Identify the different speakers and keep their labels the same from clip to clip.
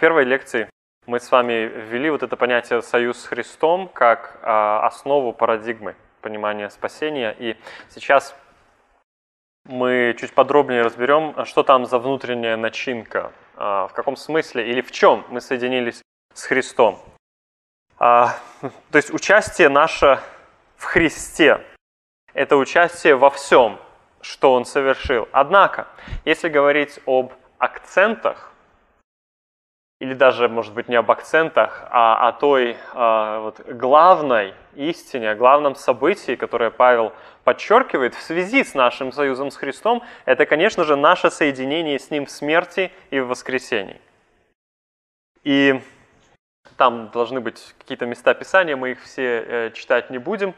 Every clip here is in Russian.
Speaker 1: первой лекции мы с вами ввели вот это понятие «союз с Христом» как а, основу парадигмы понимания спасения. И сейчас мы чуть подробнее разберем, что там за внутренняя начинка, а, в каком смысле или в чем мы соединились с Христом. А, то есть участие наше в Христе – это участие во всем, что Он совершил. Однако, если говорить об акцентах, или даже, может быть, не об акцентах, а о той а, вот, главной истине, о главном событии, которое Павел подчеркивает в связи с нашим союзом с Христом, это, конечно же, наше соединение с Ним в смерти и в воскресении. И там должны быть какие-то места Писания, мы их все э, читать не будем.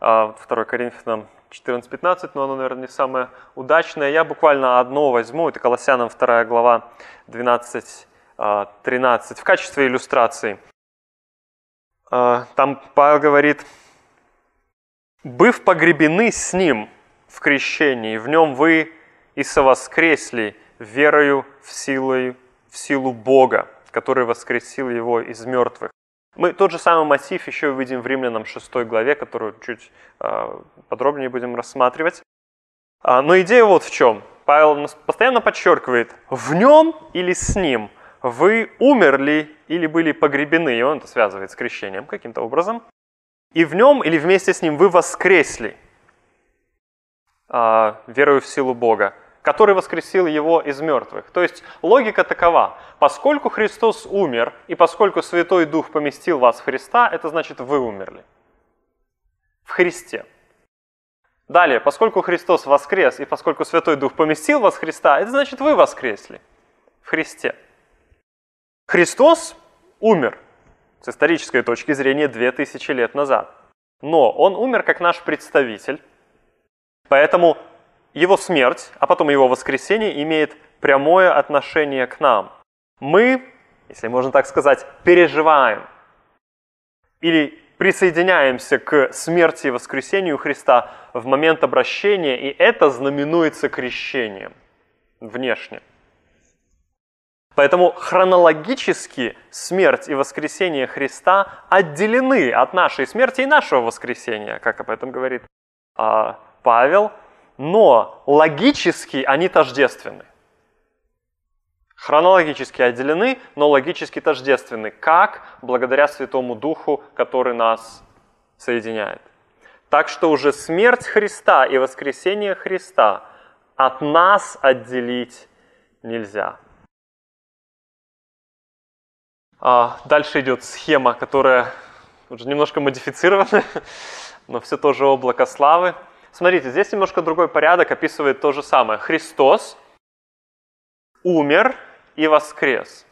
Speaker 1: 2 а, Коринфянам 14-15, но оно, наверное, не самое удачное. Я буквально одно возьму, это Колоссянам 2 глава 12 13 в качестве иллюстрации. А, там Павел говорит, «Быв погребены с Ним в крещении, в Нем вы и совоскресли верою в силу, в силу Бога, который воскресил Его из мертвых». Мы тот же самый мотив еще увидим в Римлянам 6 главе, которую чуть а, подробнее будем рассматривать. А, но идея вот в чем. Павел постоянно подчеркивает, в нем или с ним – вы умерли или были погребены, и он это связывает с крещением каким-то образом, и в нем или вместе с ним вы воскресли э, верою в силу Бога, который воскресил его из мертвых. То есть логика такова. Поскольку Христос умер, и поскольку Святой Дух поместил вас в Христа, это значит, вы умерли. В Христе. Далее, поскольку Христос воскрес, и поскольку Святой Дух поместил вас в Христа, это значит, вы воскресли в Христе. Христос умер с исторической точки зрения 2000 лет назад. Но он умер как наш представитель, поэтому его смерть, а потом его воскресение имеет прямое отношение к нам. Мы, если можно так сказать, переживаем или присоединяемся к смерти и воскресению Христа в момент обращения, и это знаменуется крещением внешне. Поэтому хронологически смерть и воскресение Христа отделены от нашей смерти и нашего воскресения, как об этом говорит а, Павел, но логически они тождественны. Хронологически отделены, но логически тождественны. Как? Благодаря Святому Духу, который нас соединяет. Так что уже смерть Христа и воскресение Христа от нас отделить нельзя. А, дальше идет схема, которая уже немножко модифицирована, но все тоже облако славы. Смотрите, здесь немножко другой порядок описывает то же самое. Христос умер и воскрес.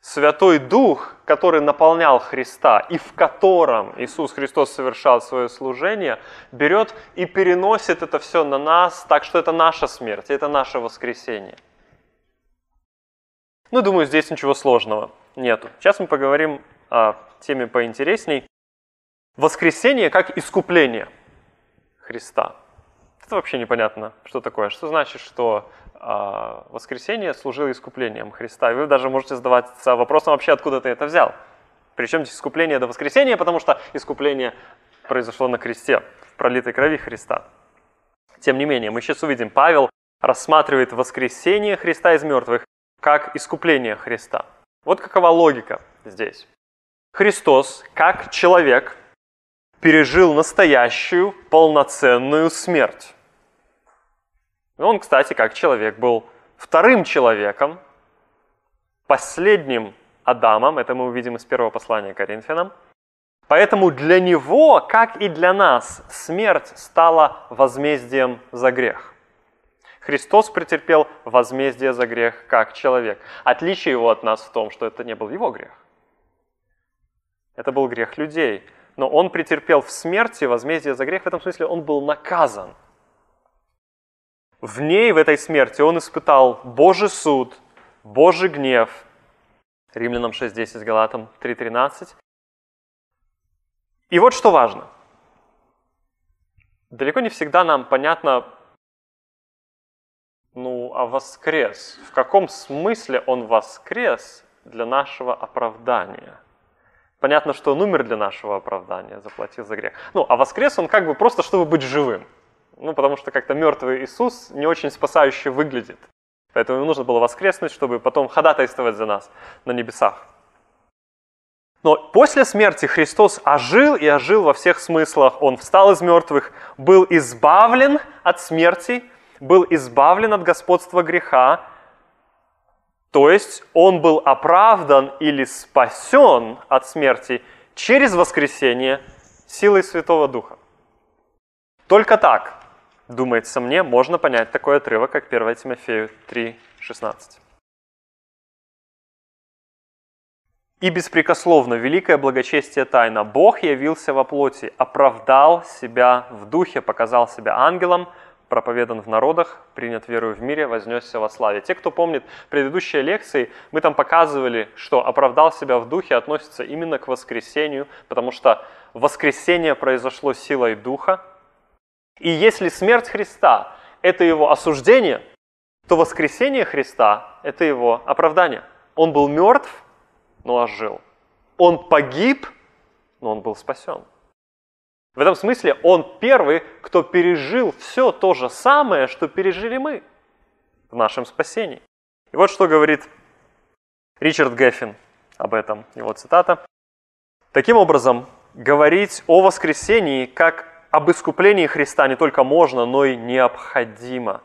Speaker 1: Святой Дух, который наполнял Христа и в котором Иисус Христос совершал свое служение, берет и переносит это все на нас, так что это наша смерть, это наше воскресение. Ну, думаю, здесь ничего сложного нету. Сейчас мы поговорим о теме поинтересней. Воскресение как искупление Христа. Это вообще непонятно, что такое. Что значит, что э, воскресение служило искуплением Христа? Вы даже можете задаваться вопросом вообще, откуда ты это взял. Причем здесь искупление до воскресения, потому что искупление произошло на кресте, в пролитой крови Христа. Тем не менее, мы сейчас увидим, Павел рассматривает воскресение Христа из мертвых как искупление Христа. Вот какова логика здесь. Христос, как человек, пережил настоящую полноценную смерть. Он, кстати, как человек, был вторым человеком, последним Адамом, это мы увидим из первого послания Коринфянам. Поэтому для него, как и для нас, смерть стала возмездием за грех. Христос претерпел возмездие за грех как человек. Отличие его от нас в том, что это не был его грех. Это был грех людей. Но он претерпел в смерти возмездие за грех. В этом смысле он был наказан. В ней, в этой смерти, он испытал Божий суд, Божий гнев. Римлянам 6.10, Галатам 3.13. И вот что важно. Далеко не всегда нам понятно, ну, а воскрес? В каком смысле он воскрес для нашего оправдания. Понятно, что он умер для нашего оправдания, заплатил за грех. Ну, а воскрес он как бы просто, чтобы быть живым. Ну, потому что как-то мертвый Иисус не очень спасающе выглядит. Поэтому ему нужно было воскреснуть, чтобы потом ходатайствовать за нас на небесах. Но после смерти Христос ожил и ожил во всех смыслах. Он встал из мертвых, был избавлен от смерти, был избавлен от господства греха. То есть он был оправдан или спасен от смерти через воскресение силой Святого Духа. Только так, думается мне, можно понять такой отрывок, как 1 Тимофею 3,16. И беспрекословно великое благочестие тайна. Бог явился во плоти, оправдал себя в духе, показал себя ангелом, проповедан в народах, принят верою в мире, вознесся во славе. Те, кто помнит предыдущие лекции, мы там показывали, что оправдал себя в духе относится именно к воскресению, потому что воскресение произошло силой духа. И если смерть Христа – это его осуждение, то воскресение Христа – это его оправдание. Он был мертв, но ожил. Он погиб, но он был спасен. В этом смысле он первый, кто пережил все то же самое, что пережили мы в нашем спасении. И вот что говорит Ричард Геффин об этом, его цитата. Таким образом, говорить о воскресении как об искуплении Христа не только можно, но и необходимо.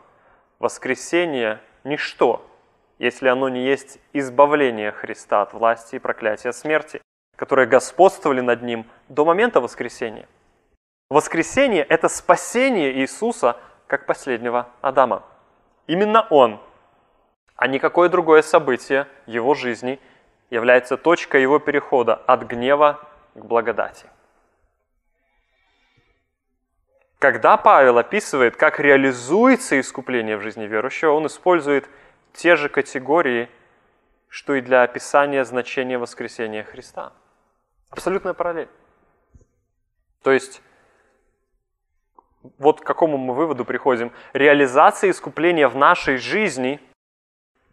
Speaker 1: Воскресение – ничто, если оно не есть избавление Христа от власти и проклятия смерти, которые господствовали над ним до момента воскресения. Воскресение – это спасение Иисуса как последнего Адама. Именно Он, а никакое другое событие его жизни является точкой его перехода от гнева к благодати. Когда Павел описывает, как реализуется искупление в жизни верующего, он использует – те же категории, что и для описания значения воскресения Христа. Абсолютная параллель. То есть, вот к какому мы выводу приходим. Реализация искупления в нашей жизни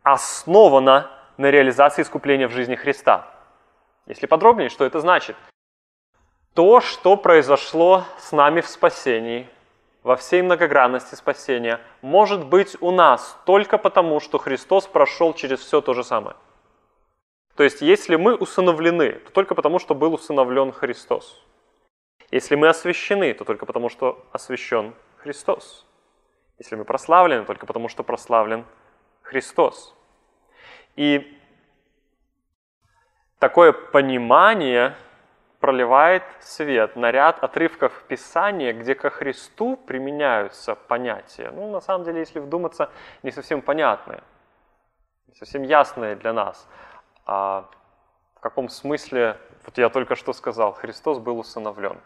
Speaker 1: основана на реализации искупления в жизни Христа. Если подробнее, что это значит? То, что произошло с нами в спасении, во всей многогранности спасения может быть у нас только потому, что Христос прошел через все то же самое. То есть, если мы усыновлены, то только потому, что был усыновлен Христос. Если мы освящены, то только потому, что освящен Христос. Если мы прославлены, только потому, что прославлен Христос. И такое понимание проливает свет на ряд отрывков Писания, где ко Христу применяются понятия. Ну, на самом деле, если вдуматься, не совсем понятные, не совсем ясные для нас. А в каком смысле, вот я только что сказал, Христос был усыновлен.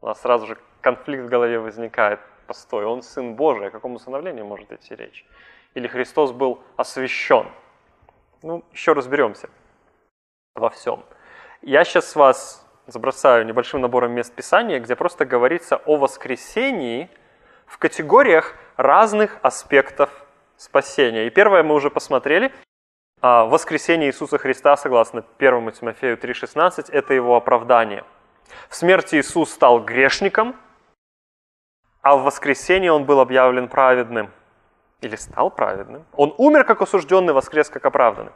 Speaker 1: У нас сразу же конфликт в голове возникает. Постой, он Сын Божий, о каком усыновлении может идти речь? Или Христос был освящен? Ну, еще разберемся во всем. Я сейчас вас забросаю небольшим набором мест Писания, где просто говорится о воскресении в категориях разных аспектов спасения. И первое мы уже посмотрели. А, воскресение Иисуса Христа, согласно 1 Тимофею 3,16, это его оправдание. В смерти Иисус стал грешником, а в воскресении он был объявлен праведным. Или стал праведным. Он умер как осужденный, воскрес как оправданный.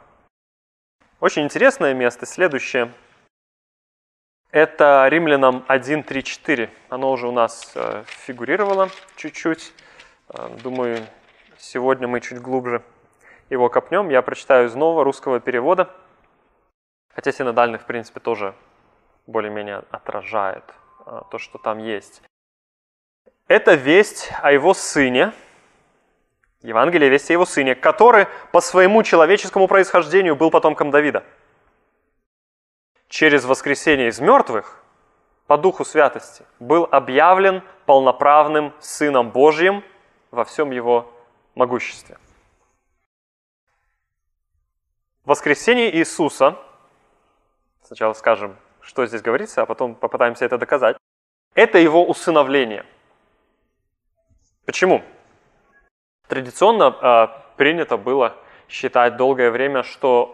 Speaker 1: Очень интересное место. Следующее – это римлянам 1.3.4. Оно уже у нас э, фигурировало чуть-чуть. Э, думаю, сегодня мы чуть глубже его копнем. Я прочитаю из нового русского перевода. Хотя синодальный, в принципе, тоже более-менее отражает э, то, что там есть. Это весть о его сыне, Евангелие весть о его сыне, который по своему человеческому происхождению был потомком Давида – через воскресение из мертвых по духу святости был объявлен полноправным Сыном Божьим во всем Его могуществе. Воскресение Иисуса, сначала скажем, что здесь говорится, а потом попытаемся это доказать, это Его усыновление. Почему? Традиционно э, принято было считать долгое время, что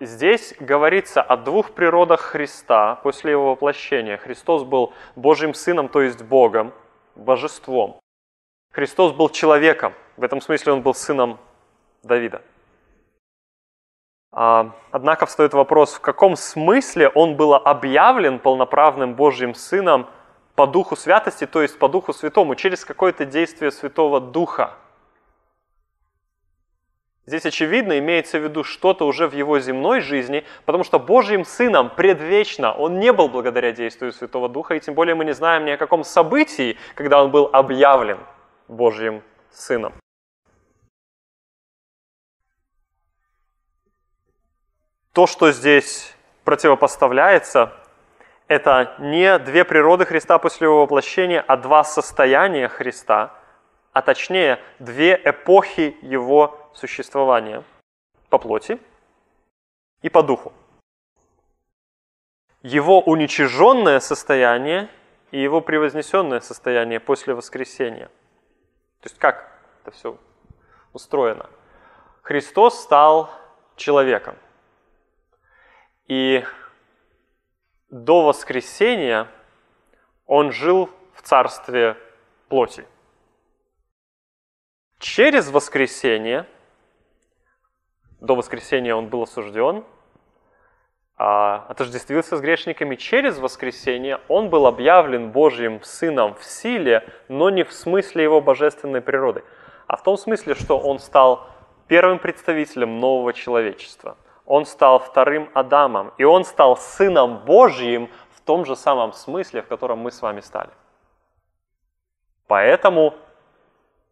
Speaker 1: э, здесь говорится о двух природах Христа после его воплощения. Христос был Божьим Сыном, то есть Богом, Божеством. Христос был человеком, в этом смысле он был сыном Давида. А, однако встает вопрос, в каком смысле он был объявлен полноправным Божьим Сыном по Духу Святости, то есть по Духу Святому, через какое-то действие Святого Духа. Здесь, очевидно, имеется в виду что-то уже в его земной жизни, потому что Божьим Сыном предвечно он не был благодаря действию Святого Духа, и тем более мы не знаем ни о каком событии, когда он был объявлен Божьим Сыном. То, что здесь противопоставляется, это не две природы Христа после его воплощения, а два состояния Христа, а точнее две эпохи его существования по плоти и по духу. Его уничиженное состояние и его превознесенное состояние после воскресения. То есть как это все устроено? Христос стал человеком. И до воскресения он жил в царстве плоти. Через воскресение, до воскресения он был осужден, а, отождествился с грешниками, через воскресение он был объявлен Божьим Сыном в силе, но не в смысле его божественной природы, а в том смысле, что он стал первым представителем нового человечества – он стал вторым Адамом, и он стал Сыном Божьим в том же самом смысле, в котором мы с вами стали. Поэтому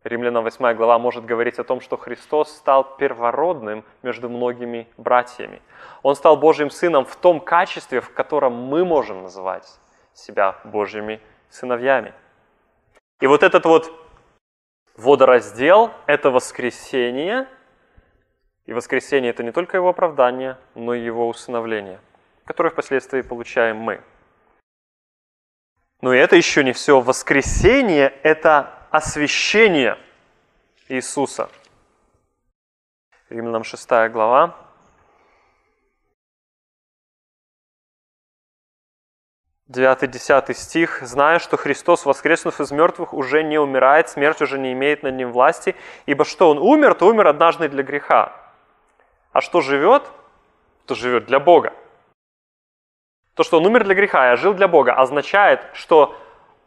Speaker 1: Римлянам 8 глава может говорить о том, что Христос стал первородным между многими братьями. Он стал Божьим Сыном в том качестве, в котором мы можем называть себя Божьими сыновьями. И вот этот вот водораздел, это воскресение – и воскресение – это не только его оправдание, но и его усыновление, которое впоследствии получаем мы. Но и это еще не все. Воскресение – это освящение Иисуса. Римлянам 6 глава. Девятый, десятый стих. «Зная, что Христос, воскреснув из мертвых, уже не умирает, смерть уже не имеет над ним власти, ибо что он умер, то умер однажды для греха, а что живет, то живет для Бога. То, что он умер для греха, а жил для Бога, означает, что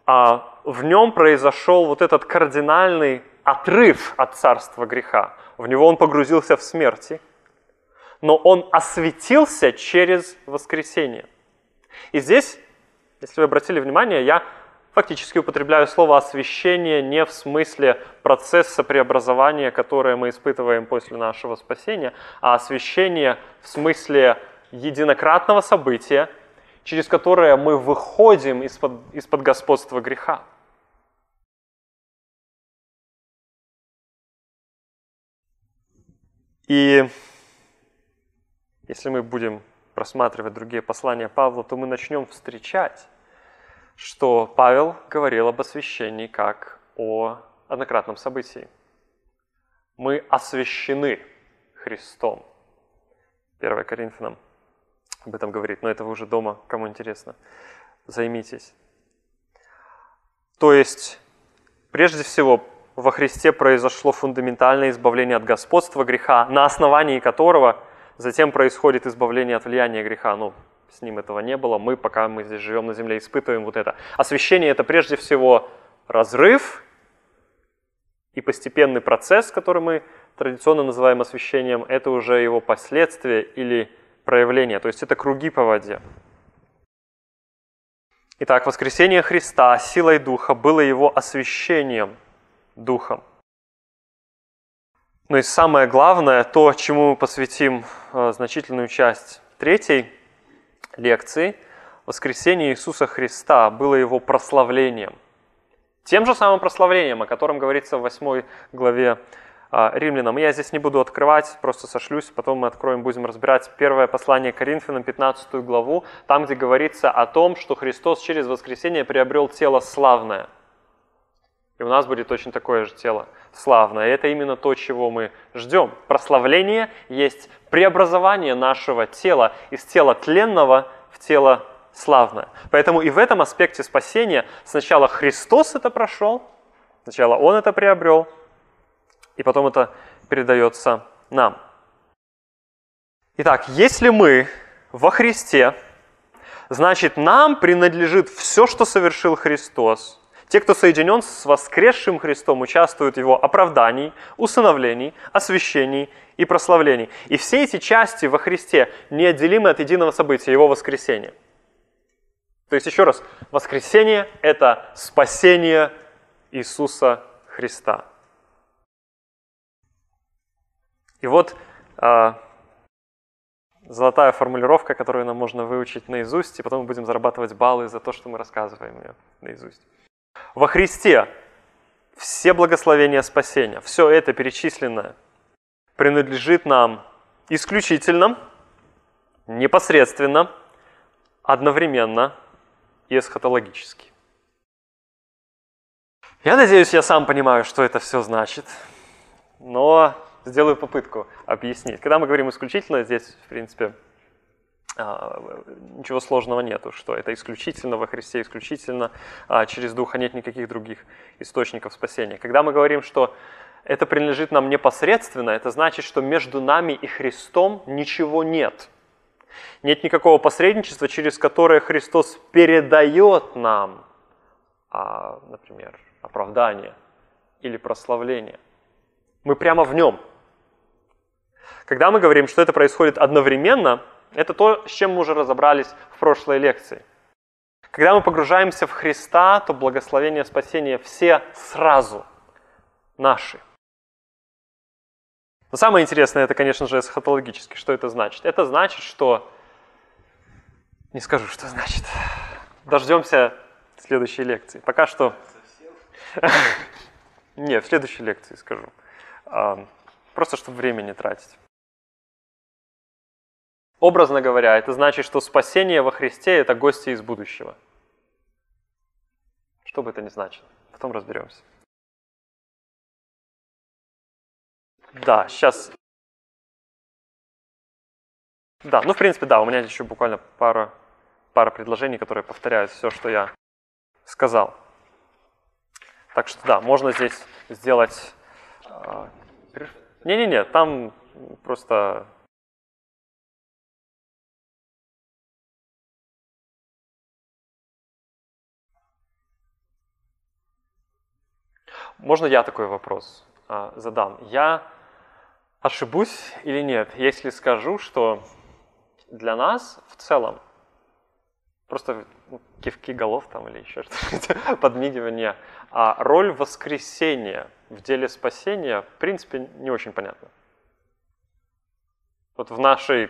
Speaker 1: а, в нем произошел вот этот кардинальный отрыв от царства греха. В него он погрузился в смерти, но он осветился через воскресение. И здесь, если вы обратили внимание, я фактически употребляю слово освящение не в смысле процесса преобразования, которое мы испытываем после нашего спасения, а освящение в смысле единократного события, через которое мы выходим из-под, из-под господства греха. И если мы будем просматривать другие послания Павла, то мы начнем встречать что Павел говорил об освящении как о однократном событии. Мы освящены Христом. 1 Коринфянам об этом говорит, но это вы уже дома, кому интересно, займитесь. То есть, прежде всего, во Христе произошло фундаментальное избавление от господства греха, на основании которого затем происходит избавление от влияния греха. Ну, с ним этого не было. Мы, пока мы здесь живем на земле, испытываем вот это. Освящение – это прежде всего разрыв и постепенный процесс, который мы традиционно называем освящением, это уже его последствия или проявление, то есть это круги по воде. Итак, воскресение Христа силой Духа было его освящением Духом. Ну и самое главное, то, чему мы посвятим э, значительную часть третьей лекции, воскресение Иисуса Христа было его прославлением. Тем же самым прославлением, о котором говорится в 8 главе а, Римлянам. Я здесь не буду открывать, просто сошлюсь, потом мы откроем, будем разбирать первое послание Коринфянам, 15 главу, там, где говорится о том, что Христос через воскресение приобрел тело славное. У нас будет точно такое же тело славное. Это именно то, чего мы ждем. Прославление есть преобразование нашего тела из тела тленного в тело славное. Поэтому и в этом аспекте спасения сначала Христос это прошел, сначала Он это приобрел, и потом это передается нам. Итак, если мы во Христе, значит нам принадлежит все, что совершил Христос. Те, кто соединен с воскресшим Христом, участвуют в его оправдании, усыновлении, освящении и прославлении. И все эти части во Христе неотделимы от единого события, его воскресения. То есть еще раз, воскресение – это спасение Иисуса Христа. И вот а, золотая формулировка, которую нам можно выучить наизусть, и потом мы будем зарабатывать баллы за то, что мы рассказываем ее наизусть. Во Христе все благословения спасения, все это перечисленное принадлежит нам исключительно, непосредственно, одновременно и эсхатологически. Я надеюсь, я сам понимаю, что это все значит, но сделаю попытку объяснить. Когда мы говорим исключительно, здесь, в принципе, ничего сложного нету, что это исключительно во Христе, исключительно а, через Духа, нет никаких других источников спасения. Когда мы говорим, что это принадлежит нам непосредственно, это значит, что между нами и Христом ничего нет. Нет никакого посредничества, через которое Христос передает нам, а, например, оправдание или прославление. Мы прямо в нем. Когда мы говорим, что это происходит одновременно – это то, с чем мы уже разобрались в прошлой лекции. Когда мы погружаемся в Христа, то благословение спасения все сразу наши. Но самое интересное, это, конечно же, эсхатологически. Что это значит? Это значит, что... Не скажу, что значит. Дождемся следующей лекции. Пока что... Нет, в следующей лекции скажу. Просто, чтобы время не тратить. Образно говоря, это значит, что спасение во Христе – это гости из будущего. Что бы это ни значило. Потом разберемся. Да, сейчас... Да, ну, в принципе, да, у меня еще буквально пара, пара предложений, которые повторяют все, что я сказал. Так что да, можно здесь сделать... А, не-не-не, там просто Можно я такой вопрос а, задам? Я ошибусь или нет, если скажу, что для нас в целом, просто кивки голов там или еще что-то, подмигивание, а роль воскресения в деле спасения, в принципе, не очень понятна. Вот в нашей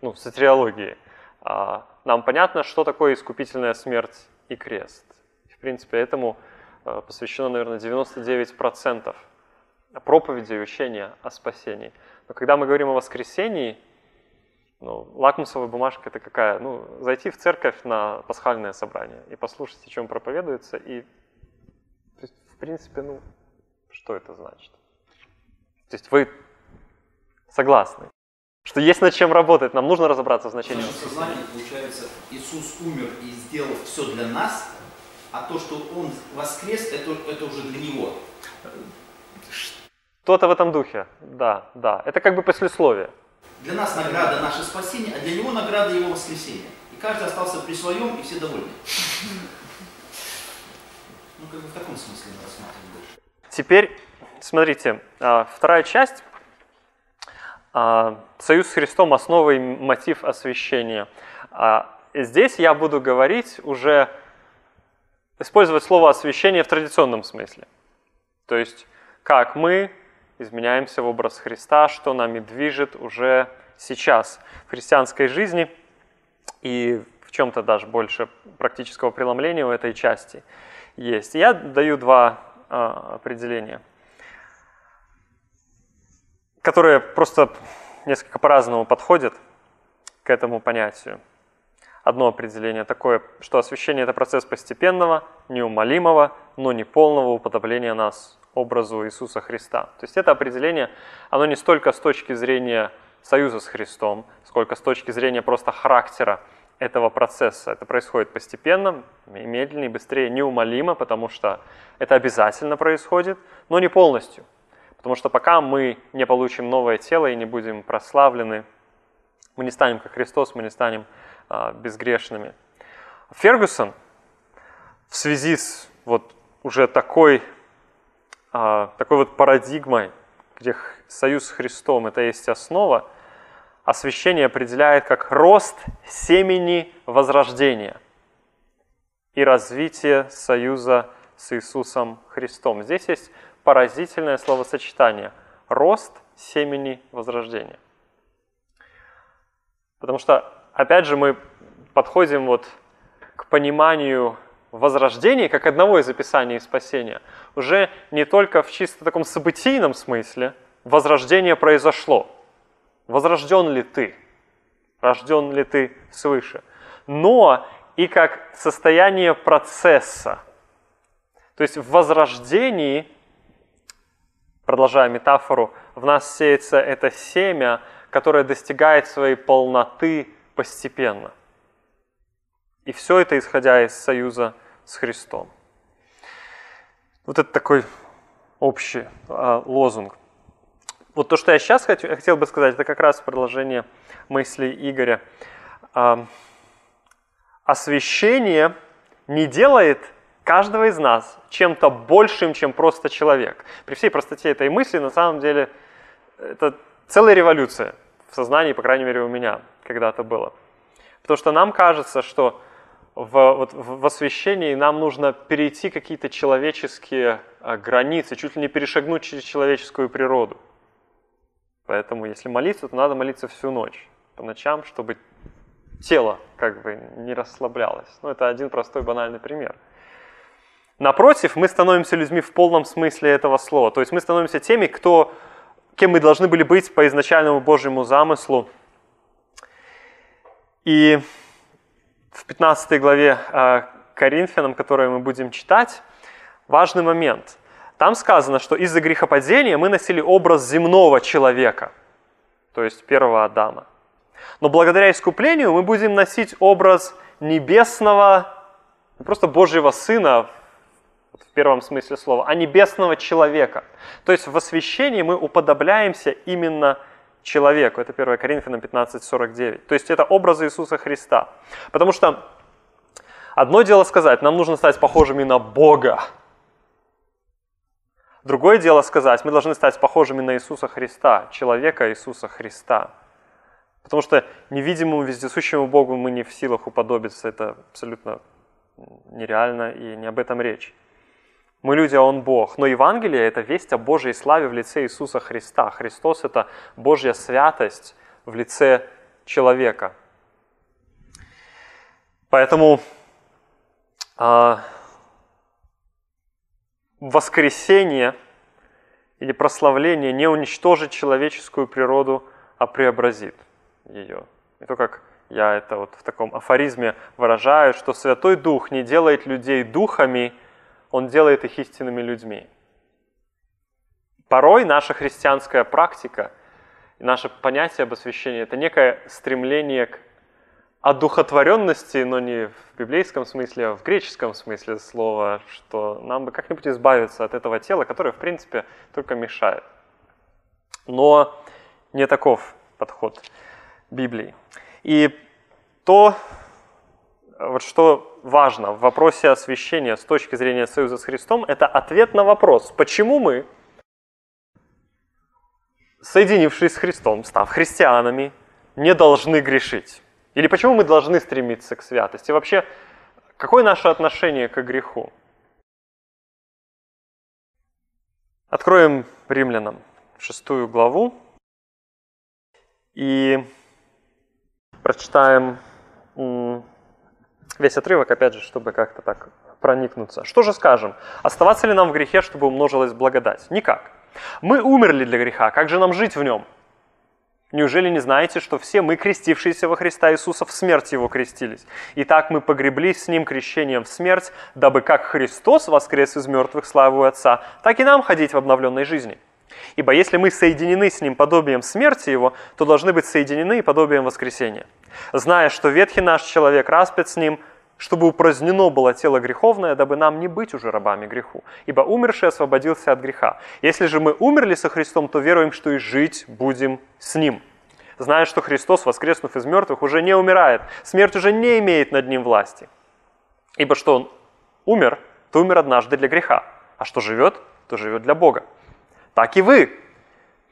Speaker 1: ну, сатриологии а, нам понятно, что такое искупительная смерть и крест. В принципе, этому посвящено, наверное, 99% проповеди и учения о спасении. Но когда мы говорим о воскресении, ну, лакмусовая бумажка это какая? Ну, зайти в церковь на пасхальное собрание и послушать, о чем проповедуется, и, то есть, в принципе, ну, что это значит? То есть вы согласны, что есть над чем работать, нам нужно разобраться в значении. В
Speaker 2: сознании, получается, Иисус умер и сделал все для нас, а то, что он воскрес, это, это уже для него.
Speaker 1: Что-то в этом духе, да, да. Это как бы послесловие.
Speaker 2: Для нас награда наше спасение, а для него награда его воскресение. И каждый остался при своем, и все довольны. Ну, как бы в таком смысле мы рассматриваем больше.
Speaker 1: Теперь, смотрите, а, вторая часть. А, Союз с Христом – основа и мотив освящения. А, здесь я буду говорить уже использовать слово освящение в традиционном смысле. То есть, как мы изменяемся в образ Христа, что нами движет уже сейчас в христианской жизни и в чем-то даже больше практического преломления у этой части есть. Я даю два а, определения, которые просто несколько по-разному подходят к этому понятию. Одно определение такое, что освящение – это процесс постепенного, неумолимого, но не полного уподобления нас образу Иисуса Христа. То есть это определение, оно не столько с точки зрения союза с Христом, сколько с точки зрения просто характера этого процесса. Это происходит постепенно, медленнее, быстрее, неумолимо, потому что это обязательно происходит, но не полностью. Потому что пока мы не получим новое тело и не будем прославлены, мы не станем как Христос, мы не станем безгрешными. Фергюсон в связи с вот уже такой, а, такой вот парадигмой, где союз с Христом – это есть основа, освящение определяет как рост семени возрождения и развитие союза с Иисусом Христом. Здесь есть поразительное словосочетание – рост семени возрождения. Потому что опять же, мы подходим вот к пониманию возрождения как одного из описаний спасения. Уже не только в чисто таком событийном смысле возрождение произошло. Возрожден ли ты? Рожден ли ты свыше? Но и как состояние процесса. То есть в возрождении, продолжая метафору, в нас сеется это семя, которое достигает своей полноты постепенно. И все это исходя из союза с Христом. Вот это такой общий э, лозунг. Вот то, что я сейчас хочу, хотел бы сказать, это как раз продолжение мыслей Игоря. Э, освящение не делает каждого из нас чем-то большим, чем просто человек. При всей простоте этой мысли, на самом деле, это целая революция в сознании, по крайней мере, у меня когда-то было. Потому что нам кажется, что в, вот, в освящении нам нужно перейти какие-то человеческие а, границы, чуть ли не перешагнуть через человеческую природу. Поэтому если молиться, то надо молиться всю ночь, по ночам, чтобы тело как бы не расслаблялось. Ну, это один простой банальный пример. Напротив, мы становимся людьми в полном смысле этого слова. То есть мы становимся теми, кто, кем мы должны были быть по изначальному Божьему замыслу – и в 15 главе э, Коринфянам, которую мы будем читать, важный момент. Там сказано, что из-за грехопадения мы носили образ земного человека, то есть первого Адама. Но благодаря искуплению мы будем носить образ небесного, не просто Божьего Сына, в первом смысле слова, а небесного человека. То есть в освящении мы уподобляемся именно человеку. Это 1 Коринфянам 15:49. То есть это образ Иисуса Христа. Потому что одно дело сказать, нам нужно стать похожими на Бога. Другое дело сказать, мы должны стать похожими на Иисуса Христа, человека Иисуса Христа. Потому что невидимому, вездесущему Богу мы не в силах уподобиться. Это абсолютно нереально и не об этом речь. Мы люди, а Он Бог. Но Евангелие – это весть о Божьей славе в лице Иисуса Христа. Христос – это Божья святость в лице человека. Поэтому э, воскресение или прославление не уничтожит человеческую природу, а преобразит ее. И то, как я это вот в таком афоризме выражаю, что Святой Дух не делает людей духами – он делает их истинными людьми. Порой наша христианская практика и наше понятие об освящении – это некое стремление к одухотворенности, но не в библейском смысле, а в греческом смысле слова, что нам бы как-нибудь избавиться от этого тела, которое, в принципе, только мешает. Но не таков подход Библии. И то, вот что важно в вопросе освящения с точки зрения союза с Христом, это ответ на вопрос, почему мы, соединившись с Христом, став христианами, не должны грешить? Или почему мы должны стремиться к святости? Вообще, какое наше отношение к греху? Откроем римлянам шестую главу и прочитаем весь отрывок, опять же, чтобы как-то так проникнуться. Что же скажем? Оставаться ли нам в грехе, чтобы умножилась благодать? Никак. Мы умерли для греха, как же нам жить в нем? Неужели не знаете, что все мы, крестившиеся во Христа Иисуса, в смерть Его крестились? И так мы погреблись с Ним крещением в смерть, дабы как Христос воскрес из мертвых славу Отца, так и нам ходить в обновленной жизни. Ибо если мы соединены с Ним подобием смерти Его, то должны быть соединены и подобием воскресения. Зная, что ветхий наш человек распят с Ним, чтобы упразднено было тело греховное, дабы нам не быть уже рабами греху. Ибо умерший освободился от греха. Если же мы умерли со Христом, то веруем, что и жить будем с Ним. Зная, что Христос, воскреснув из мертвых, уже не умирает, смерть уже не имеет над Ним власти. Ибо что Он умер, то умер однажды для греха, а что живет, то живет для Бога. Так и вы.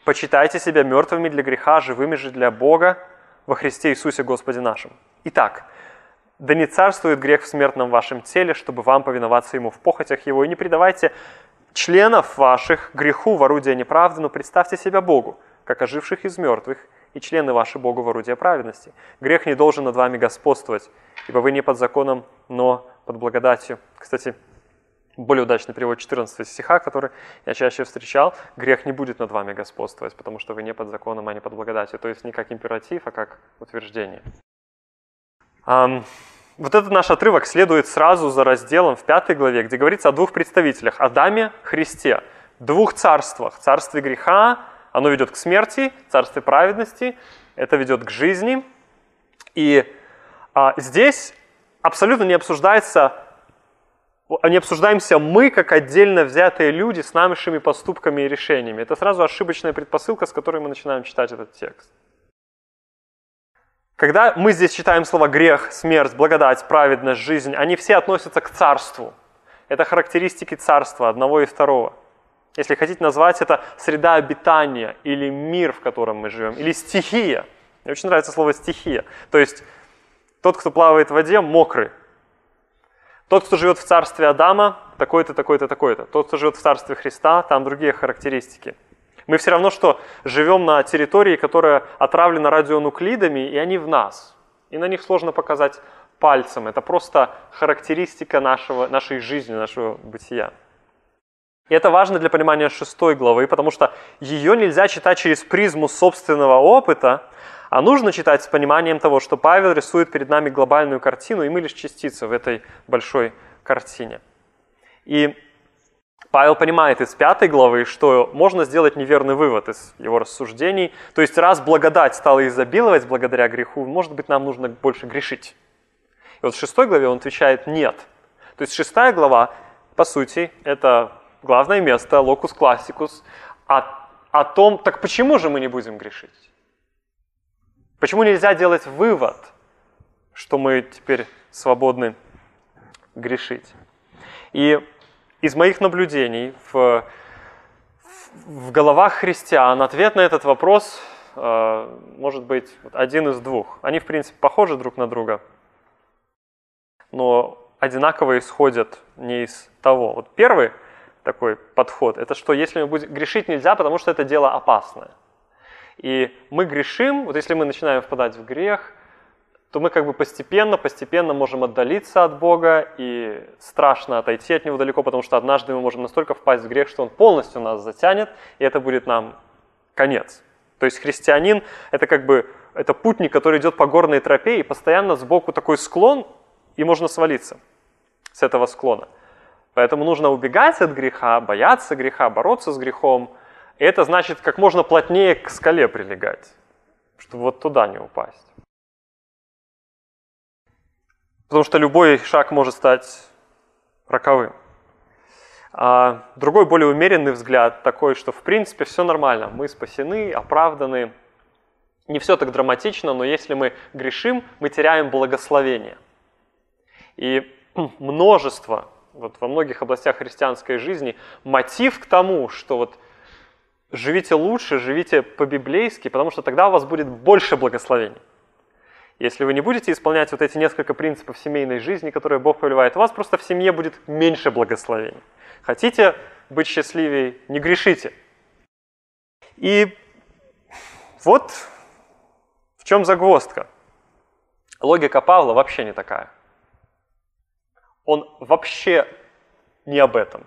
Speaker 1: Почитайте себя мертвыми для греха, живыми же для Бога во Христе Иисусе Господе нашим. Итак, да не царствует грех в смертном вашем теле, чтобы вам повиноваться ему в похотях его, и не предавайте членов ваших греху в орудие неправды, но представьте себя Богу, как оживших из мертвых, и члены ваши Богу в орудие праведности. Грех не должен над вами господствовать, ибо вы не под законом, но под благодатью. Кстати, более удачный перевод 14 стиха, который я чаще встречал, грех не будет над вами господствовать, потому что вы не под законом, а не под благодатью. То есть не как императив, а как утверждение. Вот этот наш отрывок следует сразу за разделом в пятой главе, где говорится о двух представителях, Адаме, Христе, двух царствах. Царстве греха, оно ведет к смерти, царстве праведности, это ведет к жизни. И а, здесь абсолютно не обсуждается, не обсуждаемся мы, как отдельно взятые люди с нашими поступками и решениями. Это сразу ошибочная предпосылка, с которой мы начинаем читать этот текст. Когда мы здесь читаем слова грех, смерть, благодать, праведность, жизнь, они все относятся к царству. Это характеристики царства одного и второго. Если хотите назвать это среда обитания или мир, в котором мы живем, или стихия. Мне очень нравится слово стихия. То есть тот, кто плавает в воде, мокрый. Тот, кто живет в царстве Адама, такой-то, такой-то, такой-то. Тот, кто живет в царстве Христа, там другие характеристики – мы все равно, что живем на территории, которая отравлена радионуклидами, и они в нас. И на них сложно показать пальцем. Это просто характеристика нашего, нашей жизни, нашего бытия. И это важно для понимания шестой главы, потому что ее нельзя читать через призму собственного опыта, а нужно читать с пониманием того, что Павел рисует перед нами глобальную картину, и мы лишь частица в этой большой картине. И Павел понимает из пятой главы, что можно сделать неверный вывод из его рассуждений. То есть раз благодать стала изобиловать благодаря греху, может быть, нам нужно больше грешить. И вот в шестой главе он отвечает «нет». То есть шестая глава, по сути, это главное место, локус классикус, о, о том, так почему же мы не будем грешить? Почему нельзя делать вывод, что мы теперь свободны грешить? И из моих наблюдений в, в головах христиан ответ на этот вопрос э, может быть один из двух. Они, в принципе, похожи друг на друга, но одинаково исходят не из того. Вот первый такой подход, это что если мы будем грешить нельзя, потому что это дело опасное. И мы грешим, вот если мы начинаем впадать в грех, то мы как бы постепенно, постепенно можем отдалиться от Бога, и страшно отойти от Него далеко, потому что однажды мы можем настолько впасть в грех, что Он полностью нас затянет, и это будет нам конец. То есть христианин – это как бы это путник, который идет по горной тропе, и постоянно сбоку такой склон, и можно свалиться с этого склона. Поэтому нужно убегать от греха, бояться греха, бороться с грехом. И это значит как можно плотнее к скале прилегать, чтобы вот туда не упасть. Потому что любой шаг может стать роковым. А другой, более умеренный взгляд такой, что в принципе все нормально, мы спасены, оправданы. Не все так драматично, но если мы грешим, мы теряем благословение. И множество, вот во многих областях христианской жизни, мотив к тому, что вот живите лучше, живите по-библейски, потому что тогда у вас будет больше благословений. Если вы не будете исполнять вот эти несколько принципов семейной жизни, которые Бог повелевает, у вас просто в семье будет меньше благословений. Хотите быть счастливее, не грешите. И вот в чем загвоздка. Логика Павла вообще не такая. Он вообще не об этом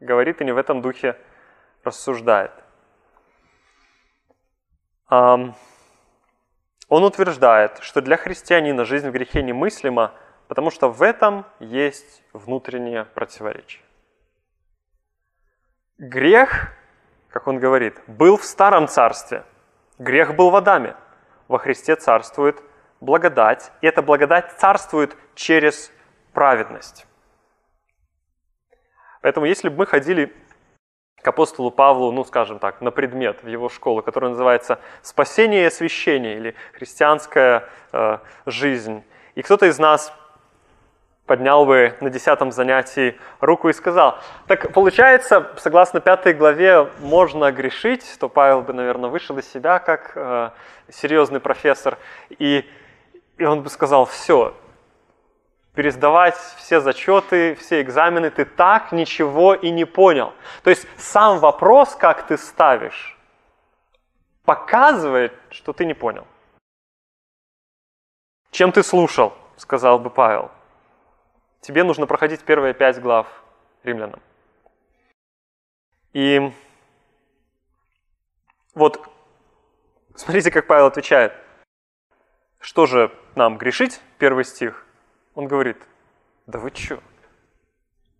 Speaker 1: говорит и не в этом духе рассуждает. Он утверждает, что для христианина жизнь в грехе немыслима, потому что в этом есть внутреннее противоречие. Грех, как он говорит, был в старом царстве. Грех был в Адаме. Во Христе царствует благодать, и эта благодать царствует через праведность. Поэтому если бы мы ходили к апостолу Павлу, ну, скажем так, на предмет в его школу, который называется «Спасение и освящение» или «Христианская э, жизнь», и кто-то из нас поднял бы на десятом занятии руку и сказал, так получается, согласно пятой главе, можно грешить, то Павел бы, наверное, вышел из себя как э, серьезный профессор, и, и он бы сказал, все, пересдавать все зачеты, все экзамены, ты так ничего и не понял. То есть сам вопрос, как ты ставишь, показывает, что ты не понял. Чем ты слушал, сказал бы Павел тебе нужно проходить первые пять глав римлянам. И вот смотрите, как Павел отвечает. Что же нам грешить? Первый стих. Он говорит, да вы чё?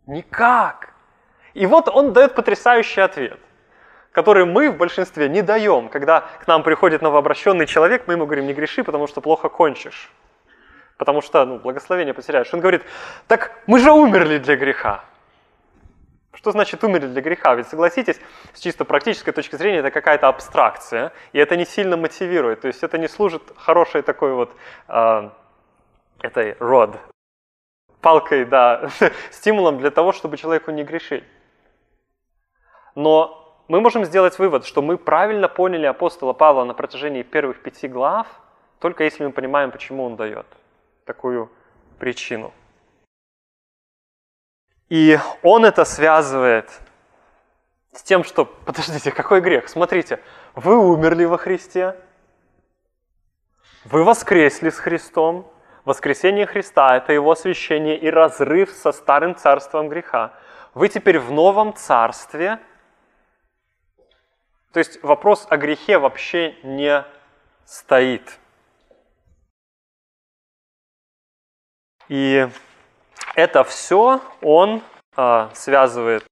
Speaker 1: Никак. И вот он дает потрясающий ответ, который мы в большинстве не даем. Когда к нам приходит новообращенный человек, мы ему говорим, не греши, потому что плохо кончишь потому что ну, благословение потеряешь. Он говорит, так мы же умерли для греха. Что значит умерли для греха? Ведь согласитесь, с чисто практической точки зрения это какая-то абстракция, и это не сильно мотивирует. То есть это не служит хорошей такой вот э, этой род, палкой, да, стимулом для того, чтобы человеку не грешить. Но мы можем сделать вывод, что мы правильно поняли апостола Павла на протяжении первых пяти глав, только если мы понимаем, почему он дает такую причину. И он это связывает с тем, что, подождите, какой грех? Смотрите, вы умерли во Христе, вы воскресли с Христом, воскресение Христа – это его освящение и разрыв со старым царством греха. Вы теперь в новом царстве. То есть вопрос о грехе вообще не стоит. И это все он а, связывает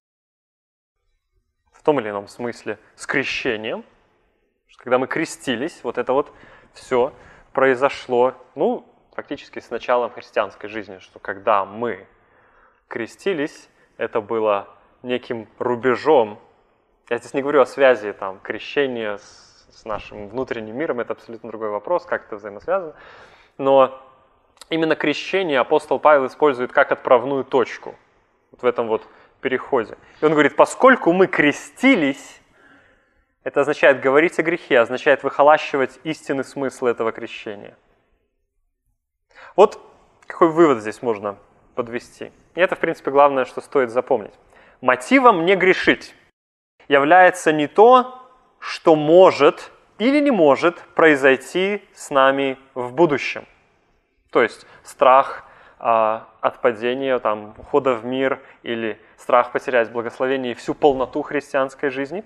Speaker 1: в том или ином смысле с крещением. Когда мы крестились, вот это вот все произошло, ну, фактически с началом христианской жизни, что когда мы крестились, это было неким рубежом. Я здесь не говорю о связи там, крещения с, с нашим внутренним миром, это абсолютно другой вопрос, как это взаимосвязано. Но именно крещение апостол Павел использует как отправную точку вот в этом вот переходе. И он говорит, поскольку мы крестились, это означает говорить о грехе, означает выхолащивать истинный смысл этого крещения. Вот какой вывод здесь можно подвести. И это, в принципе, главное, что стоит запомнить. Мотивом не грешить является не то, что может или не может произойти с нами в будущем. То есть страх а, от падения, там, ухода в мир или страх потерять благословение и всю полноту христианской жизни.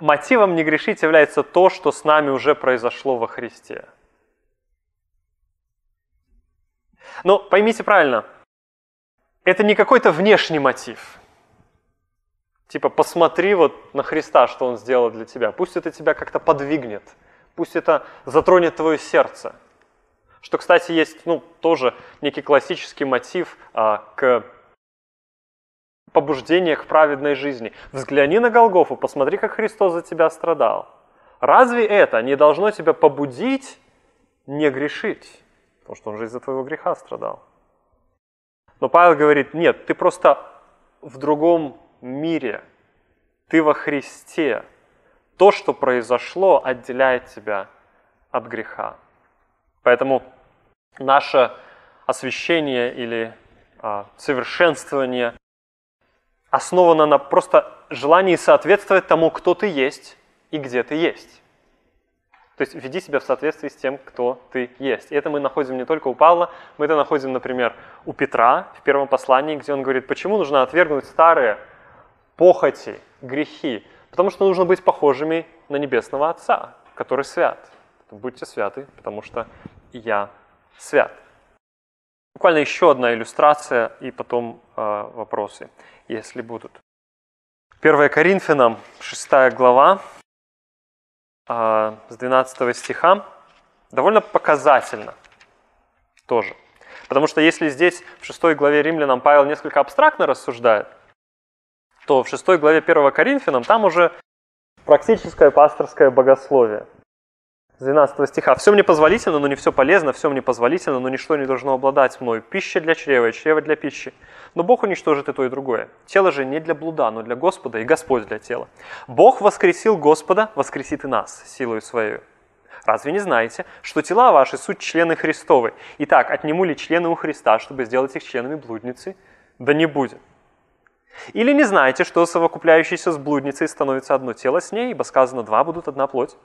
Speaker 1: Мотивом не грешить является то, что с нами уже произошло во Христе. Но поймите правильно, это не какой-то внешний мотив. Типа, посмотри вот на Христа, что Он сделал для тебя. Пусть это тебя как-то подвигнет. Пусть это затронет твое сердце – что, кстати, есть ну, тоже некий классический мотив а, к побуждению к праведной жизни. Взгляни на Голгофу, посмотри, как Христос за тебя страдал. Разве это не должно тебя побудить не грешить? Потому что он же из-за твоего греха страдал. Но Павел говорит, нет, ты просто в другом мире. Ты во Христе. То, что произошло, отделяет тебя от греха. Поэтому наше освящение или а, совершенствование основано на просто желании соответствовать тому, кто ты есть и где ты есть. То есть веди себя в соответствии с тем, кто ты есть. И это мы находим не только у Павла, мы это находим, например, у Петра в первом послании, где он говорит, почему нужно отвергнуть старые похоти, грехи. Потому что нужно быть похожими на Небесного Отца, который свят. Будьте святы, потому что я свят. Буквально еще одна иллюстрация и потом э, вопросы, если будут. 1 Коринфянам, 6 глава, с 12 стиха, довольно показательно тоже. Потому что если здесь в 6 главе Римлянам Павел несколько абстрактно рассуждает, то в 6 главе 1 Коринфянам там уже практическое пасторское богословие. С 12 стиха. «Все мне позволительно, но не все полезно, все мне позволительно, но ничто не должно обладать мною. Пища для чрева и чрева для пищи. Но Бог уничтожит и то, и другое. Тело же не для блуда, но для Господа, и Господь для тела. Бог воскресил Господа, воскресит и нас силою своей. Разве не знаете, что тела ваши суть члены Христовы? Итак, отниму ли члены у Христа, чтобы сделать их членами блудницы? Да не будет. Или не знаете, что совокупляющийся с блудницей становится одно тело с ней, ибо сказано, два будут одна плоть,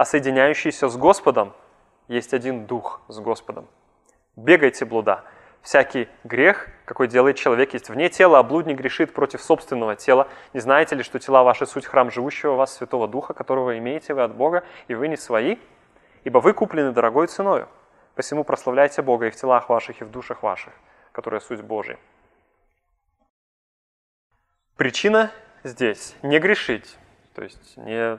Speaker 1: а соединяющийся с Господом есть один дух с Господом. Бегайте блуда. Всякий грех, какой делает человек, есть вне тела, а блудник грешит против собственного тела. Не знаете ли, что тела ваши суть храм живущего вас Святого Духа, которого имеете вы от Бога, и вы не свои? Ибо вы куплены дорогой ценою. Посему прославляйте Бога и в телах ваших, и в душах ваших, которые суть Божия. Причина здесь не грешить, то есть не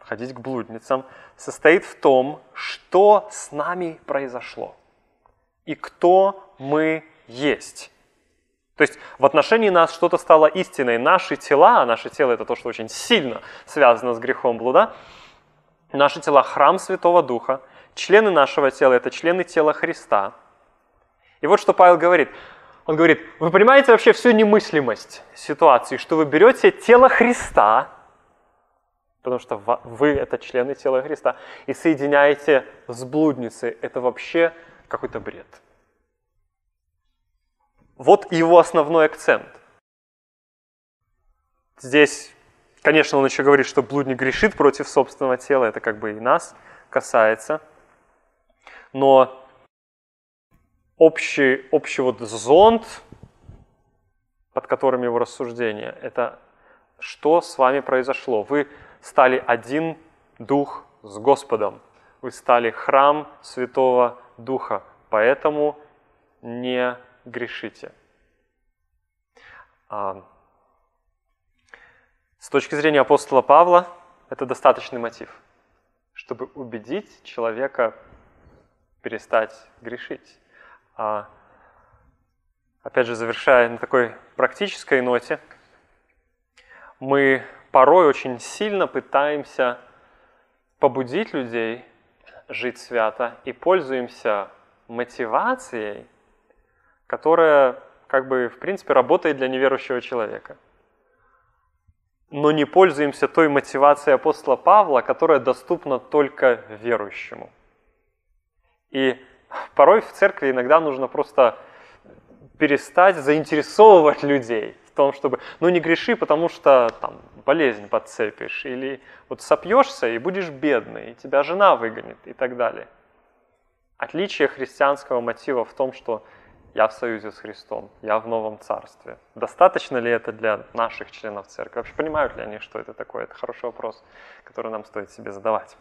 Speaker 1: ходить к блудницам, состоит в том, что с нами произошло и кто мы есть. То есть в отношении нас что-то стало истиной. Наши тела, а наше тело это то, что очень сильно связано с грехом блуда, Наши тела – храм Святого Духа. Члены нашего тела – это члены тела Христа. И вот что Павел говорит. Он говорит, вы понимаете вообще всю немыслимость ситуации, что вы берете тело Христа, потому что вы – это члены тела Христа, и соединяете с блудницей. Это вообще какой-то бред. Вот его основной акцент. Здесь Конечно, он еще говорит, что блудник грешит против собственного тела, это как бы и нас касается. Но общий, общий вот зонд, под которым его рассуждение, это что с вами произошло. Вы стали один дух с Господом. Вы стали храм Святого Духа, поэтому не грешите. С точки зрения апостола Павла, это достаточный мотив, чтобы убедить человека перестать грешить. А, опять же, завершая на такой практической ноте, мы порой очень сильно пытаемся побудить людей жить свято и пользуемся мотивацией, которая как бы в принципе работает для неверующего человека – но не пользуемся той мотивацией апостола Павла, которая доступна только верующему. И порой в церкви иногда нужно просто перестать заинтересовывать людей том, чтобы, ну не греши, потому что там болезнь подцепишь, или вот сопьешься и будешь бедный, и тебя жена выгонит и так далее. Отличие христианского мотива в том, что я в союзе с Христом, я в новом царстве. Достаточно ли это для наших членов церкви? Вообще понимают ли они, что это такое? Это хороший вопрос, который нам стоит себе задавать.